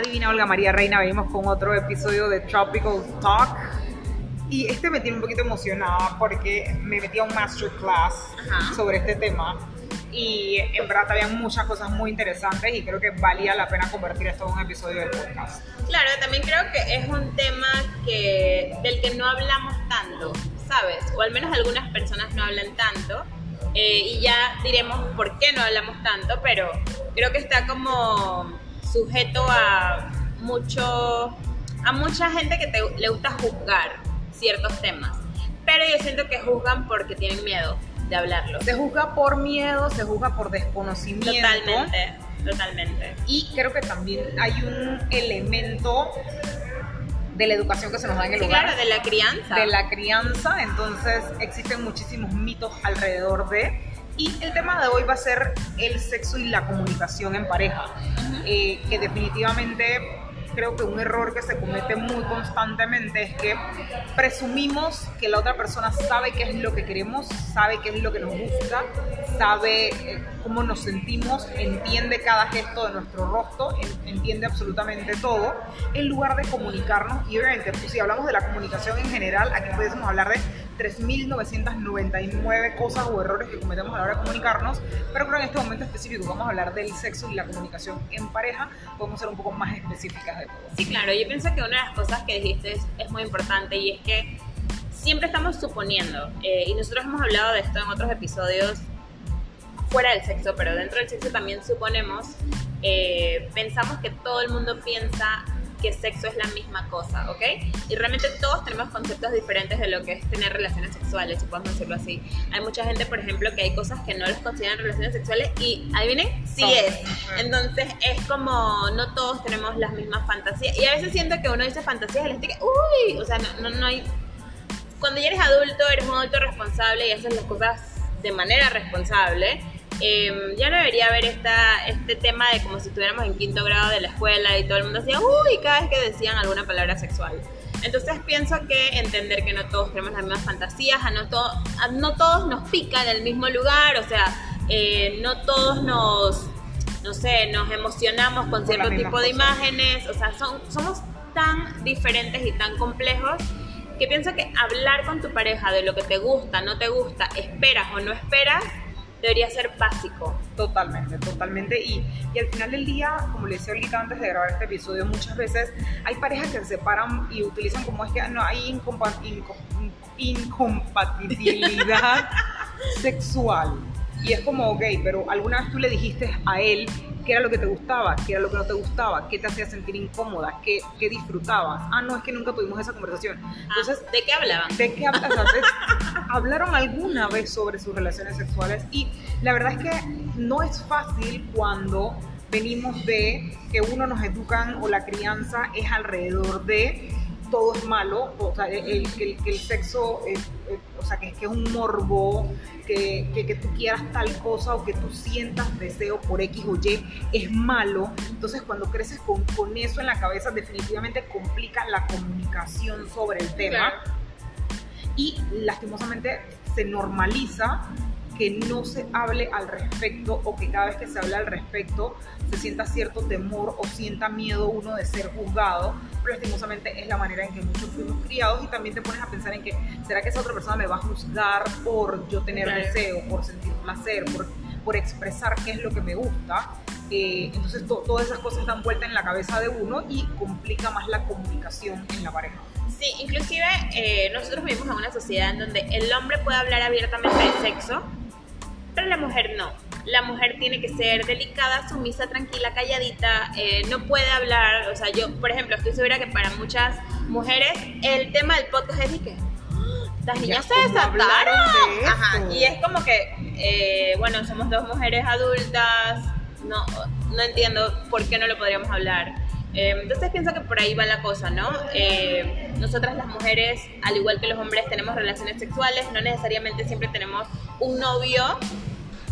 adivina Olga María Reina, venimos con otro episodio de Tropical Talk. Y este me tiene un poquito emocionada porque me metí a un masterclass Ajá. sobre este tema. Y en verdad había muchas cosas muy interesantes y creo que valía la pena convertir esto en un episodio del podcast. Claro, también creo que es un tema que, del que no hablamos tanto, ¿sabes? O al menos algunas personas no hablan tanto. eh, y ya diremos por qué no hablamos tanto, pero creo que está como sujeto a mucho a mucha gente que te- le gusta juzgar ciertos temas. Pero yo siento que juzgan porque tienen miedo de hablarlo. Se juzga por miedo, se juzga por desconocimiento. Totalmente, totalmente. Y creo que también hay un elemento de la educación que se nos da en el Sí, hogar. claro, de la crianza. de la crianza, entonces existen muchísimos mitos alrededor de. Y el tema de hoy va a ser el sexo y la comunicación en pareja, eh, que definitivamente creo que un error que se comete muy constantemente es que presumimos que la otra persona sabe qué es lo que queremos, sabe qué es lo que nos gusta, sabe eh, cómo nos sentimos, entiende cada gesto de nuestro rostro, en- entiende absolutamente todo, en lugar de comunicarnos. Y obviamente, pues, si hablamos de la comunicación en general, aquí pudiésemos hablar de 3.999 cosas o errores que cometemos a la hora de comunicarnos, pero creo que en este momento específico vamos a hablar del sexo y la comunicación en pareja, podemos ser un poco más específicas de todo. Sí, claro, yo pienso que una de las cosas que dijiste es, es muy importante y es que siempre estamos suponiendo, eh, y nosotros hemos hablado de esto en otros episodios fuera del sexo, pero dentro del sexo también suponemos, eh, pensamos que todo el mundo piensa que sexo es la misma cosa, ¿ok? Y realmente todos tenemos conceptos diferentes de lo que es tener relaciones sexuales, si podemos decirlo así. Hay mucha gente, por ejemplo, que hay cosas que no les consideran relaciones sexuales y, adivinen, sí Son. es. Entonces es como, no todos tenemos las mismas fantasías. Y a veces siento que uno dice fantasías y la gente que, uy, o sea, no, no, no hay... Cuando ya eres adulto, eres un adulto responsable y haces las cosas de manera responsable, eh, ya no debería haber esta, este tema de como si estuviéramos en quinto grado de la escuela y todo el mundo decía, uy, cada vez que decían alguna palabra sexual. Entonces pienso que entender que no todos tenemos las mismas fantasías, a no, to- a no todos nos pican en el mismo lugar, o sea, eh, no todos nos, no sé, nos emocionamos con cierto tipo de cosas. imágenes, o sea, son, somos tan diferentes y tan complejos que pienso que hablar con tu pareja de lo que te gusta, no te gusta, esperas o no esperas, debería ser básico. Totalmente, totalmente. Y, y al final del día, como le decía ahorita antes de grabar este episodio, muchas veces hay parejas que se separan y utilizan como es que no hay incompa- inco- incompatibilidad sexual. Y es como, ok, pero alguna vez tú le dijiste a él qué era lo que te gustaba, qué era lo que no te gustaba, qué te hacía sentir incómoda, qué, qué disfrutabas. Ah, no, es que nunca tuvimos esa conversación. Entonces, Ah, ¿De qué hablaban? ¿De qué hablas? ¿Hablaron alguna vez sobre sus relaciones sexuales? Y la verdad es que no es fácil cuando venimos de que uno nos educan o la crianza es alrededor de todo es malo, o sea, el, el- el, sexo, es- o sea, que, que es un morbo, que, que, que tú quieras tal cosa o que tú sientas deseo por X o Y es malo. Entonces, cuando creces con, con eso en la cabeza, definitivamente complica la comunicación sobre el tema Claro. Y lastimosamente se normaliza que no se hable al respecto o que cada vez que se habla al respecto se sienta cierto temor o sienta miedo uno de ser juzgado, pero lastimosamente es la manera en que muchos fuimos criados y también te pones a pensar en que ¿será que esa otra persona me va a juzgar por yo tener Claro. deseo, por sentir placer, por, por expresar qué es lo que me gusta? Eh, entonces to- todas esas cosas dan vuelta en la cabeza de uno y complica más la comunicación en la pareja. Sí, inclusive eh, nosotros vivimos en una sociedad en donde el hombre puede hablar abiertamente de sexo, pero la mujer no. La mujer tiene que ser delicada, sumisa, tranquila, calladita, eh, no puede hablar, o sea, yo, por ejemplo, estoy segura que para muchas mujeres el tema del podcast es de que "Ah, las niñas se ¿cómo desataron. Ajá, y es como que, eh, bueno, somos dos mujeres adultas, no, no entiendo por qué no lo podríamos hablar. Eh, entonces pienso que por ahí va la cosa, ¿no? Eh, nosotras las mujeres, al igual que los hombres, tenemos relaciones sexuales, no necesariamente siempre tenemos un novio,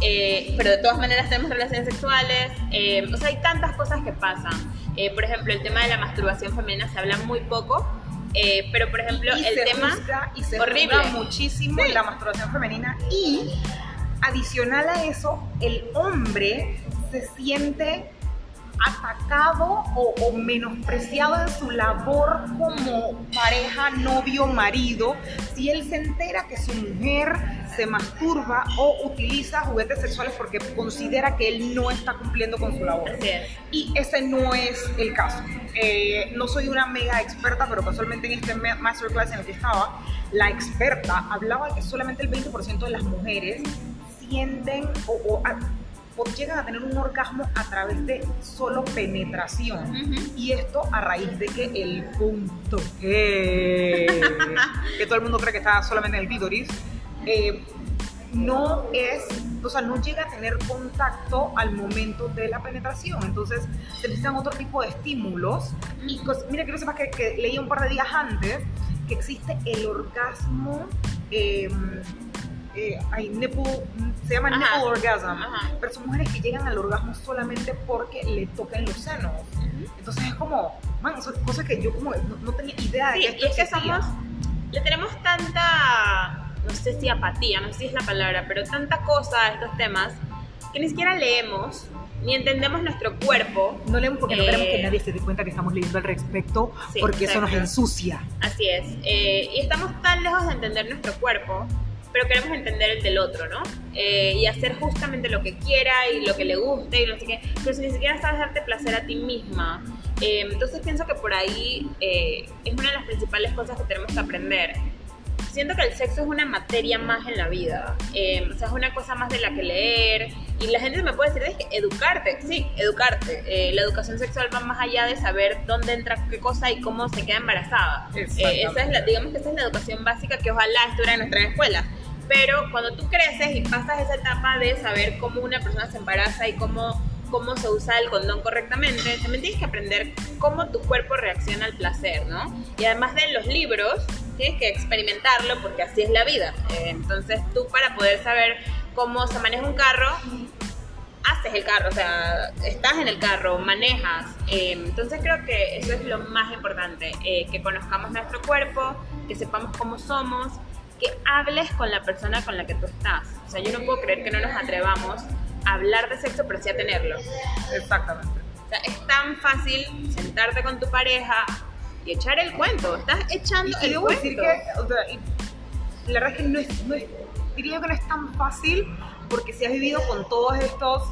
eh, pero de todas maneras tenemos relaciones sexuales. eh, o sea, hay tantas cosas que pasan. Eh, por ejemplo, el tema de la masturbación femenina se habla muy poco, eh, pero por ejemplo, y el se tema... y se horrible. muchísimo Sí. la masturbación femenina y adicional a eso el hombre se siente atacado o, o menospreciado en su labor como pareja, novio, marido, si él se entera que su mujer se masturba o utiliza juguetes sexuales porque considera que él no está cumpliendo con su labor. Es. Y ese no es el caso. Eh, no soy una mega experta, pero casualmente en este ma- masterclass en el que estaba, la experta hablaba que solamente el 20% de las mujeres sienten o, o a- o llegan a tener un orgasmo a través de solo penetración. Y esto a raíz de que el punto G, que todo el mundo cree que está solamente en el clítoris, eh, no es, o sea, no llega a tener contacto al momento de la penetración. Entonces, se necesitan otro tipo de estímulos. Y mira, quiero sepas que, que leí un par de días antes que existe el orgasmo. eh, eh, ay, nipple- se llama Ajá. nipple orgasm, Ajá. pero son mujeres que llegan al orgasmo solamente porque le tocan los senos. Entonces es como, man, son cosas que yo como no, no tenía idea de Sí, que y esto es que somos, le tenemos tanta, no sé si apatía, no sé si es la palabra, pero tanta cosa a estos temas que ni siquiera leemos ni entendemos nuestro cuerpo. No leemos porque no Eh, queremos que nadie se dé cuenta que estamos leyendo al respecto, Sí, porque eso nos exacto. ensucia. Así es. Eh, y estamos tan lejos de entender nuestro cuerpo, pero queremos entender el del otro, ¿no? Eh, y hacer justamente lo que quiera y lo que le guste y no sé qué. Pero si ni siquiera sabes darte placer a ti misma. eh, entonces pienso que por ahí eh, es una de las principales cosas que tenemos que aprender. Siento que el sexo es una materia más en la vida. eh, o sea, es una cosa más de la que leer. Y la gente me puede decir, es que educarte. Sí, educarte. Eh, la educación sexual va más allá de saber dónde entra qué cosa y cómo se queda embarazada. Eh, esa es la, digamos que esa es la educación básica que ojalá estuviera en nuestra escuela. Pero cuando tú creces y pasas esa etapa de saber cómo una persona se embaraza y cómo, cómo se usa el condón correctamente, también tienes que aprender cómo tu cuerpo reacciona al placer, ¿no? Y además de los libros, tienes que experimentarlo porque así es la vida. Eh, entonces tú para poder saber cómo se maneja un carro, haces el carro, o sea, estás en el carro, manejas. Eh, entonces creo que eso es lo más importante, eh, que conozcamos nuestro cuerpo, que sepamos cómo somos, que hables con la persona con la que tú estás. O sea, yo no puedo creer que no nos atrevamos a hablar de sexo, pero sí a tenerlo. Exactamente. O sea, es tan fácil sentarte con tu pareja y echar el cuento. Estás echando Y, el debo cuento. decir que, o sea, y la verdad es que no es, no es, diría que no es tan fácil porque si has vivido con todos estos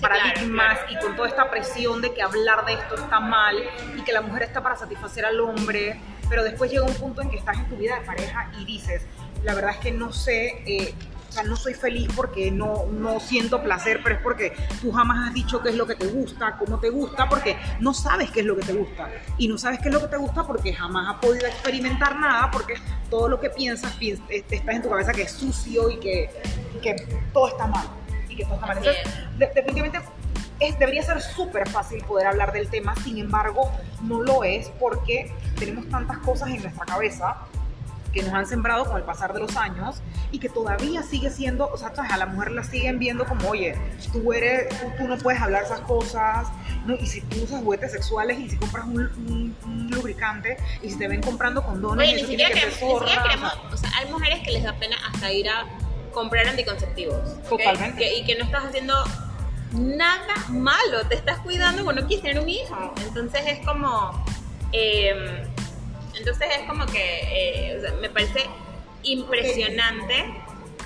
paradigmas claro, claro. y con toda esta presión de que hablar de esto está mal y que la mujer está para satisfacer al hombre, pero después llega un punto en que estás en tu vida de pareja y dices, la verdad es que no sé, eh, o sea, no soy feliz porque no, no siento placer, pero es porque tú jamás has dicho qué es lo que te gusta, cómo te gusta, porque no sabes qué es lo que te gusta. Y no sabes qué es lo que te gusta porque jamás has podido experimentar nada, porque todo lo que piensas, piens- eh, estás en tu cabeza que es sucio y que, y que todo está mal. Y que todo está mal. Entonces, de- definitivamente es- debería ser súper fácil poder hablar del tema, sin embargo, no lo es porque tenemos tantas cosas en nuestra cabeza que nos han sembrado con el pasar de los años y que todavía sigue siendo, o sea, a la mujer la siguen viendo como, oye, tú eres, tú, tú no puedes hablar esas cosas, ¿no? y si tú usas juguetes sexuales y si compras un, un- un lubricante y si te ven comprando condones, Oye, ni eso siquiera, tiene que queremos, ser ni siquiera zorra, queremos- o sea, hay mujeres que les da pena hasta ir a comprar anticonceptivos. Totalmente. Que- y que no estás haciendo nada malo, te estás cuidando cuando quieres tener un hijo. Entonces es como, eh, entonces es como que eh, o sea, me parece impresionante.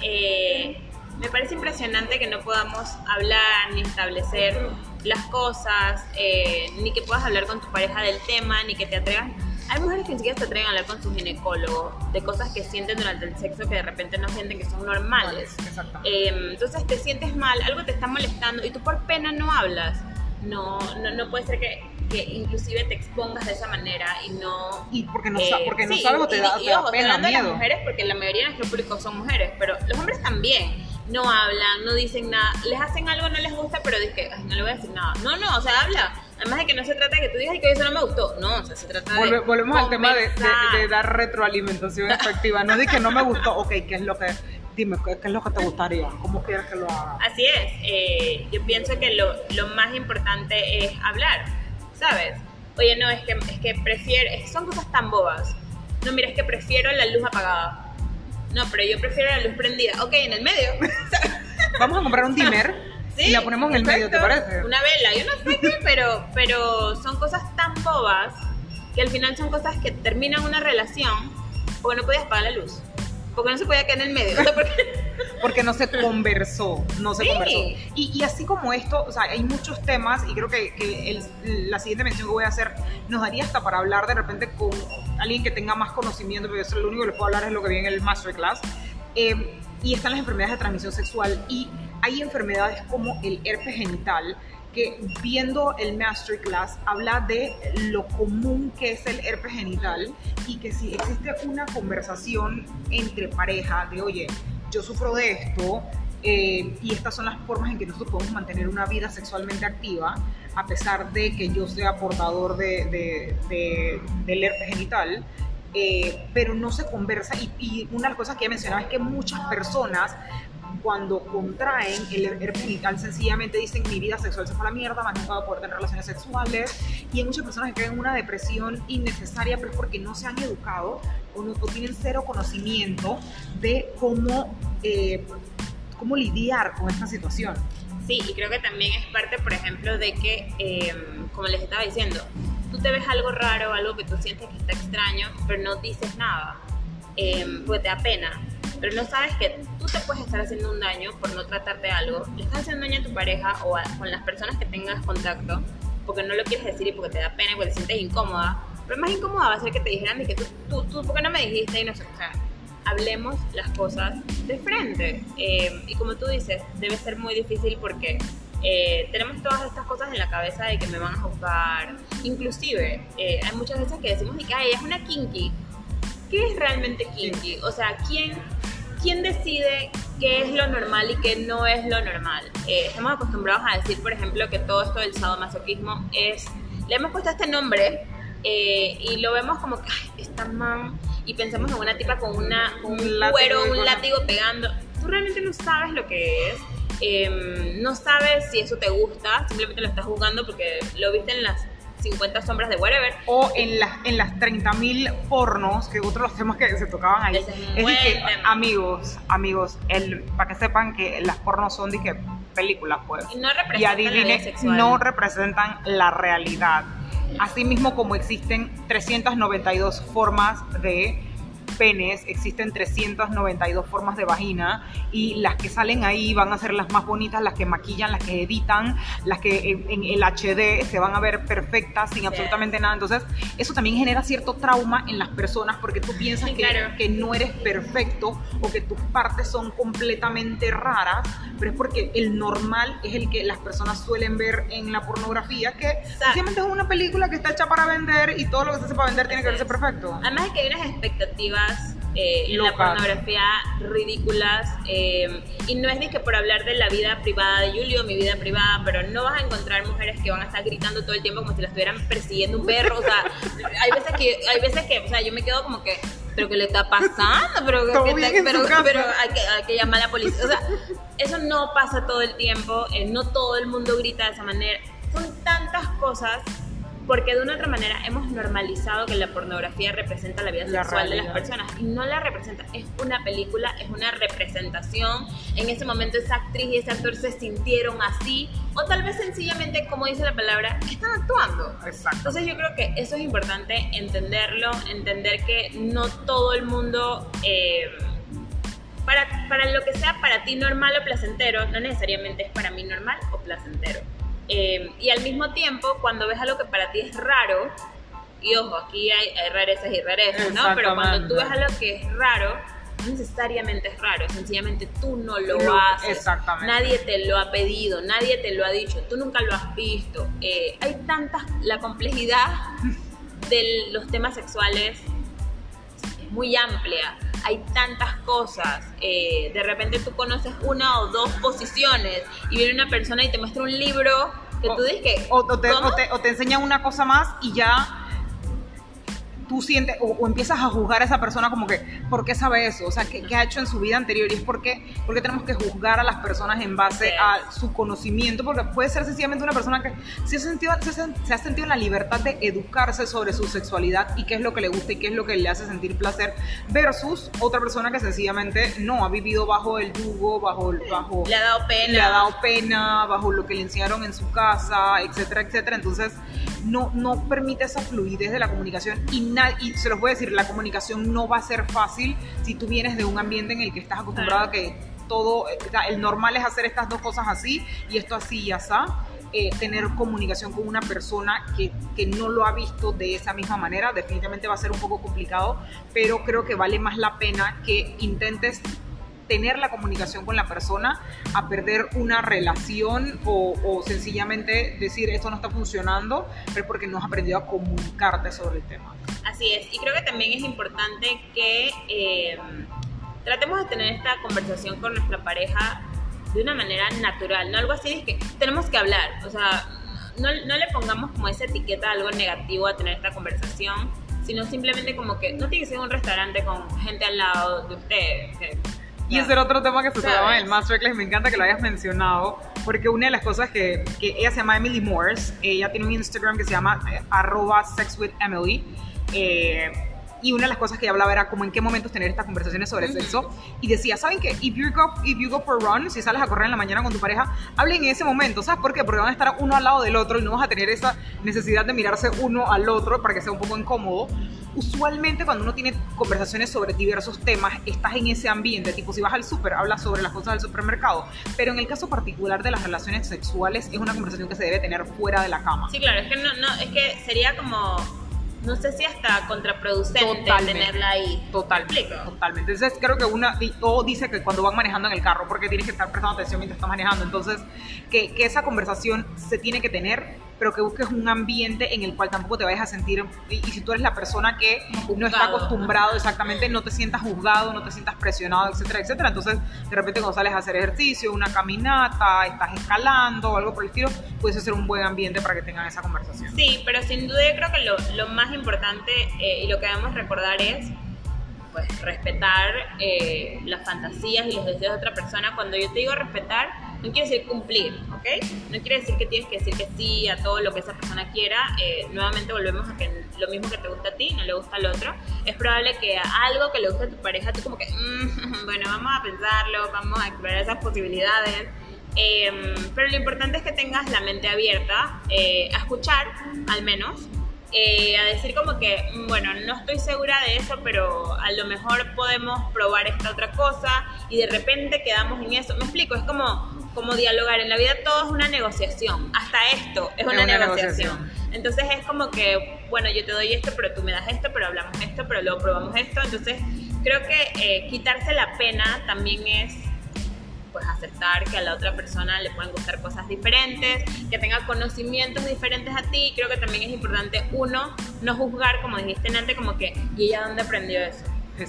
eh, me parece impresionante que no podamos hablar ni establecer las cosas, eh, ni que puedas hablar con tu pareja del tema, ni que te atrevas. Hay mujeres que ni siquiera se atreven a hablar con su ginecólogo de cosas que sienten durante el sexo que de repente no sienten que son normales. Exactamente. Eh, entonces te sientes mal, algo te está molestando y tú por pena no hablas. No, no, no puede ser que, que inclusive te expongas de esa manera y no... y porque no, eh, porque no sí, sabes o te y- da, y te da ojo, pena, hablando de las miedo. mujeres porque la mayoría de nuestro público son mujeres, pero los hombres también no hablan, no dicen nada, les hacen algo, no les gusta, pero dicen, ay, no le voy a decir nada. No, no, o sea, habla. Además de que no se trata de que tú digas "Ay, que eso no me gustó. No, o sea, se trata de. Volve- volvemos al tema de, de- conversar. de dar retroalimentación efectiva, no de que no me gustó, ok, ¿qué es lo que, dime, qué es lo que te gustaría? ¿Cómo quieres que lo haga? Así es, eh, yo pienso que lo, lo más importante es hablar, ¿sabes? Oye, no, es que, es que prefiero, es que son cosas tan bobas. No, mira, es que prefiero la luz apagada. No, pero yo prefiero la luz prendida. Ok, en el medio. Vamos a comprar un dimmer. y la ponemos en el medio, ¿te parece? Una vela, yo no sé qué, pero, pero son cosas tan bobas que al final son cosas que terminan una relación porque no podías apagar la luz. Porque no se podía quedar en el medio. O sea, porque- Porque no se conversó, no se Sí. conversó. Y, y así como esto, o sea, hay muchos temas y creo que, que el- la siguiente mención que voy a hacer nos daría hasta para hablar de repente con alguien que tenga más conocimiento, porque eso lo único que les puedo hablar es lo que vi en el masterclass. Eh, y están las enfermedades de transmisión sexual y hay enfermedades como el herpes genital viendo el masterclass habla de lo común que es el herpes genital y que si existe una conversación entre pareja de oye, yo sufro de esto eh, y estas son las formas en que nosotros podemos mantener una vida sexualmente activa a pesar de que yo sea portador de, de- de- del herpes genital. eh, pero no se conversa y, una de las cosas que ella mencionaba es que muchas personas cuando contraen el herpes genital sencillamente dicen mi vida sexual se fue a la mierda, más nunca voy a poder tener relaciones sexuales y hay muchas personas que caen en una depresión innecesaria pero es porque no se han educado o, no- o tienen cero conocimiento de cómo, eh, cómo lidiar con esta situación. Sí, y creo que también es parte, por ejemplo, de que, eh, como les estaba diciendo, tú te ves algo raro, algo que tú sientes que está extraño, pero no dices nada, eh, porque te da pena. Pero no sabes que tú te puedes estar haciendo un daño por no tratarte algo, le estás haciendo daño a tu pareja o a- con las personas que tengas contacto, porque no lo quieres decir y porque te da pena y porque te sientes incómoda. Pero más incómoda va a ser que te dijeran de que tú, tú, tú ¿por qué no me dijiste? Y no sé, o sea, hablemos las cosas de frente. Eh, y como tú dices, debe ser muy difícil porque eh, tenemos todas estas cosas en la cabeza de que me van a juzgar. Inclusive, eh, hay muchas veces que decimos de que "Ay, ella es una kinky. ¿Qué es realmente kinky? O sea, ¿quién, quién decide qué es lo normal y qué no es lo normal? Eh, estamos acostumbrados a decir, por ejemplo, que todo esto del sadomasoquismo es... Le hemos puesto este nombre eh, y lo vemos como que "Ay, esta man y pensamos en una tipa con, una, con un, Un cuero, un látigo pegando. Tú realmente no sabes lo que es. eh, no sabes si eso te gusta, simplemente lo estás jugando porque lo viste en las 50 sombras de whatever. O en las, en las 30.000 pornos, que otros de los temas que se tocaban ahí. Es Es amigos, amigos, el, para que sepan que las pornos son que películas, pues. Y no representan Y sexual. no representan la realidad. Asimismo, como existen 392 formas de penes, existen 392 formas de vagina y las que salen ahí van a ser las más bonitas, las que maquillan, las que editan, las que en, en el HD se van a ver perfectas sin Sí. absolutamente nada. Entonces, eso también genera cierto trauma en las personas porque tú piensas Sí, que, claro. que no eres perfecto o que tus partes son completamente raras, pero es porque el normal es el que las personas suelen ver en la pornografía, que sencillamente es una película que está hecha para vender y todo lo que se hace para vender tiene que verse perfecto. Además de que hay unas expectativas eh, en la pornografía ridículas eh, y no es de que por hablar de la vida privada de Julio, mi vida privada, pero no vas a encontrar mujeres que van a estar gritando todo el tiempo como si la estuvieran persiguiendo un perro, o sea, hay veces que, hay veces que, o sea, yo me quedo como que, pero qué le está pasando, pero, que- pero, pero hay, que, hay que llamar a la policía, o sea, eso no pasa todo el tiempo, eh, no todo el mundo grita de esa manera, son tantas cosas porque de una otra manera hemos normalizado que la pornografía representa la vida La sexual de las realidad. personas y no la representa, es una película, es una representación. En ese momento esa actriz y ese actor se sintieron así o tal vez sencillamente, como dice la palabra, están actuando. Exacto. Entonces yo creo que eso es importante entenderlo, entender que no todo el mundo... eh, para, para lo que sea para ti normal o placentero, no necesariamente es para mí normal o placentero. Eh, y al mismo tiempo, cuando ves algo que para ti es raro, y ojo, aquí hay, hay rarezas y rarezas, ¿no? Pero cuando tú ves algo que es raro, no necesariamente es raro, sencillamente tú no lo haces. exactamente. Nadie te lo ha pedido, nadie te lo ha dicho, tú nunca lo has visto. Eh, hay tantas, la complejidad de los temas sexuales es muy amplia. Hay tantas cosas. eh, de repente tú conoces una o dos posiciones y viene una persona y te muestra un libro que tú dices que. O, o te, ¿cómo? o te- o te enseñan una cosa más y ya tú sientes o, o empiezas a juzgar a esa persona como que, ¿por qué sabe eso? O sea, ¿qué, qué ha hecho en su vida anterior? Y es porque, porque tenemos que juzgar a las personas en base a su conocimiento, porque puede ser sencillamente una persona que se ha, sentido, se, se ha sentido en la libertad de educarse sobre su sexualidad y qué es lo que le gusta y qué es lo que le hace sentir placer, versus otra persona que sencillamente no ha vivido bajo el yugo, bajo, bajo Le ha dado pena. le ha dado pena, bajo lo que le enseñaron en su casa, etcétera, etcétera. Entonces, no, no permite esa fluidez de la comunicación y, na- y se los voy a decir, la comunicación no va a ser fácil si tú vienes de un ambiente en el que estás acostumbrado a que todo, el normal es hacer estas dos cosas así y esto así y así. Eh, tener comunicación con una persona que, que no lo ha visto de esa misma manera definitivamente va a ser un poco complicado, pero creo que vale más la pena que intentes tener la comunicación con la persona a perder una relación o, o sencillamente decir esto no está funcionando, pero porque no has aprendido a comunicarte sobre el tema. Así es, y creo que también es importante que eh, tratemos de tener esta conversación con nuestra pareja de una manera natural, no algo así de que tenemos que hablar, o sea, no, no le pongamos como esa etiqueta algo negativo a tener esta conversación, sino simplemente como que no tiene que ser un restaurante con gente al lado de usted. que- Y ese era otro tema que se trataba en el Masterclass, me encanta que lo hayas mencionado, porque una de las cosas que, que ella se llama Emily Morse, ella tiene un Instagram que se llama eh, arroba sexwithemily, eh, y una de las cosas que ella hablaba era como en qué momentos tener estas conversaciones sobre sexo, y decía, ¿saben qué? If you, go, if you go for a run, si sales a correr en la mañana con tu pareja, hablen en ese momento, ¿sabes por qué? Porque van a estar uno al lado del otro y no vas a tener esa necesidad de mirarse uno al otro para que sea un poco incómodo. Usualmente cuando uno tiene conversaciones sobre diversos temas, estás en ese ambiente, tipo si vas al súper, hablas sobre las cosas del supermercado, pero en el caso particular de las relaciones sexuales es una conversación que se debe tener fuera de la cama. Sí, claro, es que no, no, es que sería como, no sé si hasta contraproducente Totalmente. tenerla ahí. Total, ¿Me explico? totalmente. Entonces creo que una, o dice que cuando van manejando en el carro, porque tienes que estar prestando atención mientras estás manejando, entonces que, que esa conversación se tiene que tener, pero que busques un ambiente en el cual tampoco te vayas a sentir, y, y si tú eres la persona que no está Juzgado. acostumbrado exactamente, no te sientas juzgado, no te sientas presionado, etcétera, etcétera. Entonces de repente cuando sales a hacer ejercicio, una caminata, estás escalando o algo por el estilo, puede ser un buen ambiente para que tengan esa conversación. Sí, pero sin duda yo creo que lo, lo más importante eh, y lo que debemos recordar es pues respetar eh, las fantasías y los deseos de otra persona. Cuando yo te digo respetar, no quiere decir cumplir, ¿ok? No quiere decir que tienes que decir que sí a todo lo que esa persona quiera. Eh, nuevamente volvemos a que lo mismo que te gusta a ti, no le gusta al otro. Es probable que algo que le guste a tu pareja, tú como que, "Mm, bueno, vamos a pensarlo, vamos a explorar esas posibilidades. Eh, pero lo importante es que tengas la mente abierta eh, a escuchar, al menos, a decir como que, mm, bueno, no estoy segura de eso, pero a lo mejor podemos probar esta otra cosa y de repente quedamos en eso. Me explico, es como, como dialogar. En la vida todo es una negociación. Hasta esto es una, una negociación. negociación. Entonces es como que, bueno, yo te doy esto, pero tú me das esto, pero hablamos esto, pero luego probamos esto. Entonces creo que eh, quitarse la pena también es pues aceptar que a la otra persona le pueden gustar cosas diferentes, que tenga conocimientos diferentes a ti. Creo que también es importante, uno, no juzgar, como dijiste antes, como que, ¿y ella dónde aprendió eso?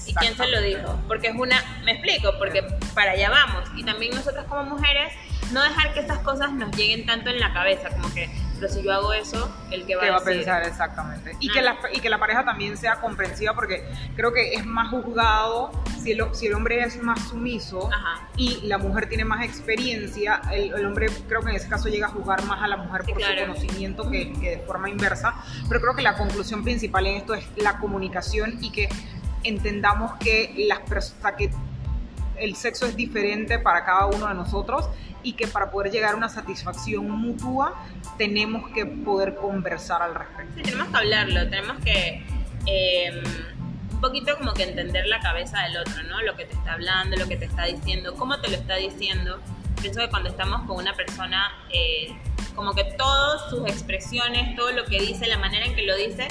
¿Y quién se lo dijo? Porque es una, me explico, porque para allá vamos. Y también nosotras como mujeres, no dejar que estas cosas nos lleguen tanto en la cabeza, como que, pero si yo hago eso, el que va, que va a decir? pensar exactamente y Ah. que la y que la pareja también sea comprensiva porque creo que es más juzgado si el, si el hombre es más sumiso Ajá. y la mujer tiene más experiencia el, el hombre creo que en ese caso llega a juzgar más a la mujer Sí, por claro. su conocimiento que, que de forma inversa pero creo que la conclusión principal en esto es la comunicación y que entendamos que las personas que el sexo es diferente para cada uno de nosotros y que para poder llegar a una satisfacción mutua tenemos que poder conversar al respecto. Sí, tenemos que hablarlo, tenemos que eh, un poquito como que entender la cabeza del otro, ¿no? Lo que te está hablando, lo que te está diciendo, cómo te lo está diciendo. Pienso que cuando estamos con una persona, eh, como que todas sus expresiones, todo lo que dice, la manera en que lo dice,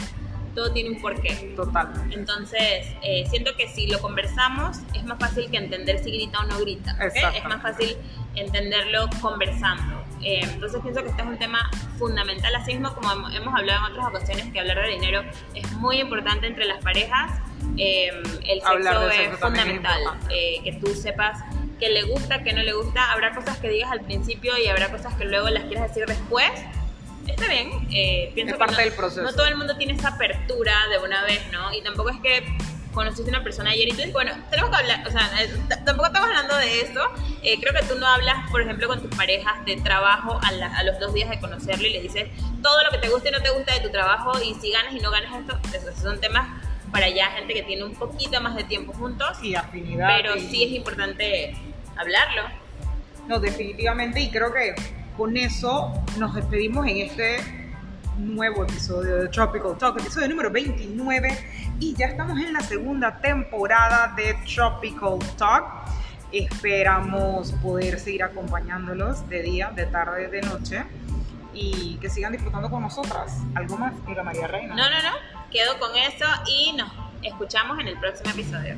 todo tiene un porqué. Totalmente. Entonces, eh, siento que si lo conversamos, es más fácil que entender si grita o no grita. ¿ok? Exactamente. Es más fácil entenderlo conversando. Eh, entonces, pienso que este es un tema fundamental. Así mismo, como hemos- hablado en otras ocasiones, que hablar de dinero es muy importante entre las parejas. Eh, el sexo es sexo es fundamental. importante. eh, que tú sepas que le gusta, que no le gusta. Habrá cosas que digas al principio y habrá cosas que luego las quieras decir después está bien. Eh, pienso Es que parte no, del proceso. No todo el mundo tiene esa apertura de una vez, ¿no? Y tampoco es que conociste a una persona ayer y tú dices, bueno, tenemos que hablar, o sea, eh, tampoco estamos hablando de eso. Eh, creo que tú no hablas, por ejemplo, con tus parejas de trabajo a, la- a los dos días de conocerlo y le dices todo lo que te gusta y no te gusta de tu trabajo y si ganas y no ganas esto, esos son temas para ya gente que tiene un poquito más de tiempo juntos, Y afinidad. pero y- sí es importante hablarlo. No, definitivamente, y creo que con eso nos despedimos en este nuevo episodio de Tropical Talk, episodio número 29, y ya estamos en la segunda temporada de Tropical Talk. Esperamos poder seguir acompañándolos de día, de tarde, de noche, y que sigan disfrutando con nosotras. ¿Algo más, Mira María Reina? No, no, no, quedo con eso y nos escuchamos en el próximo episodio.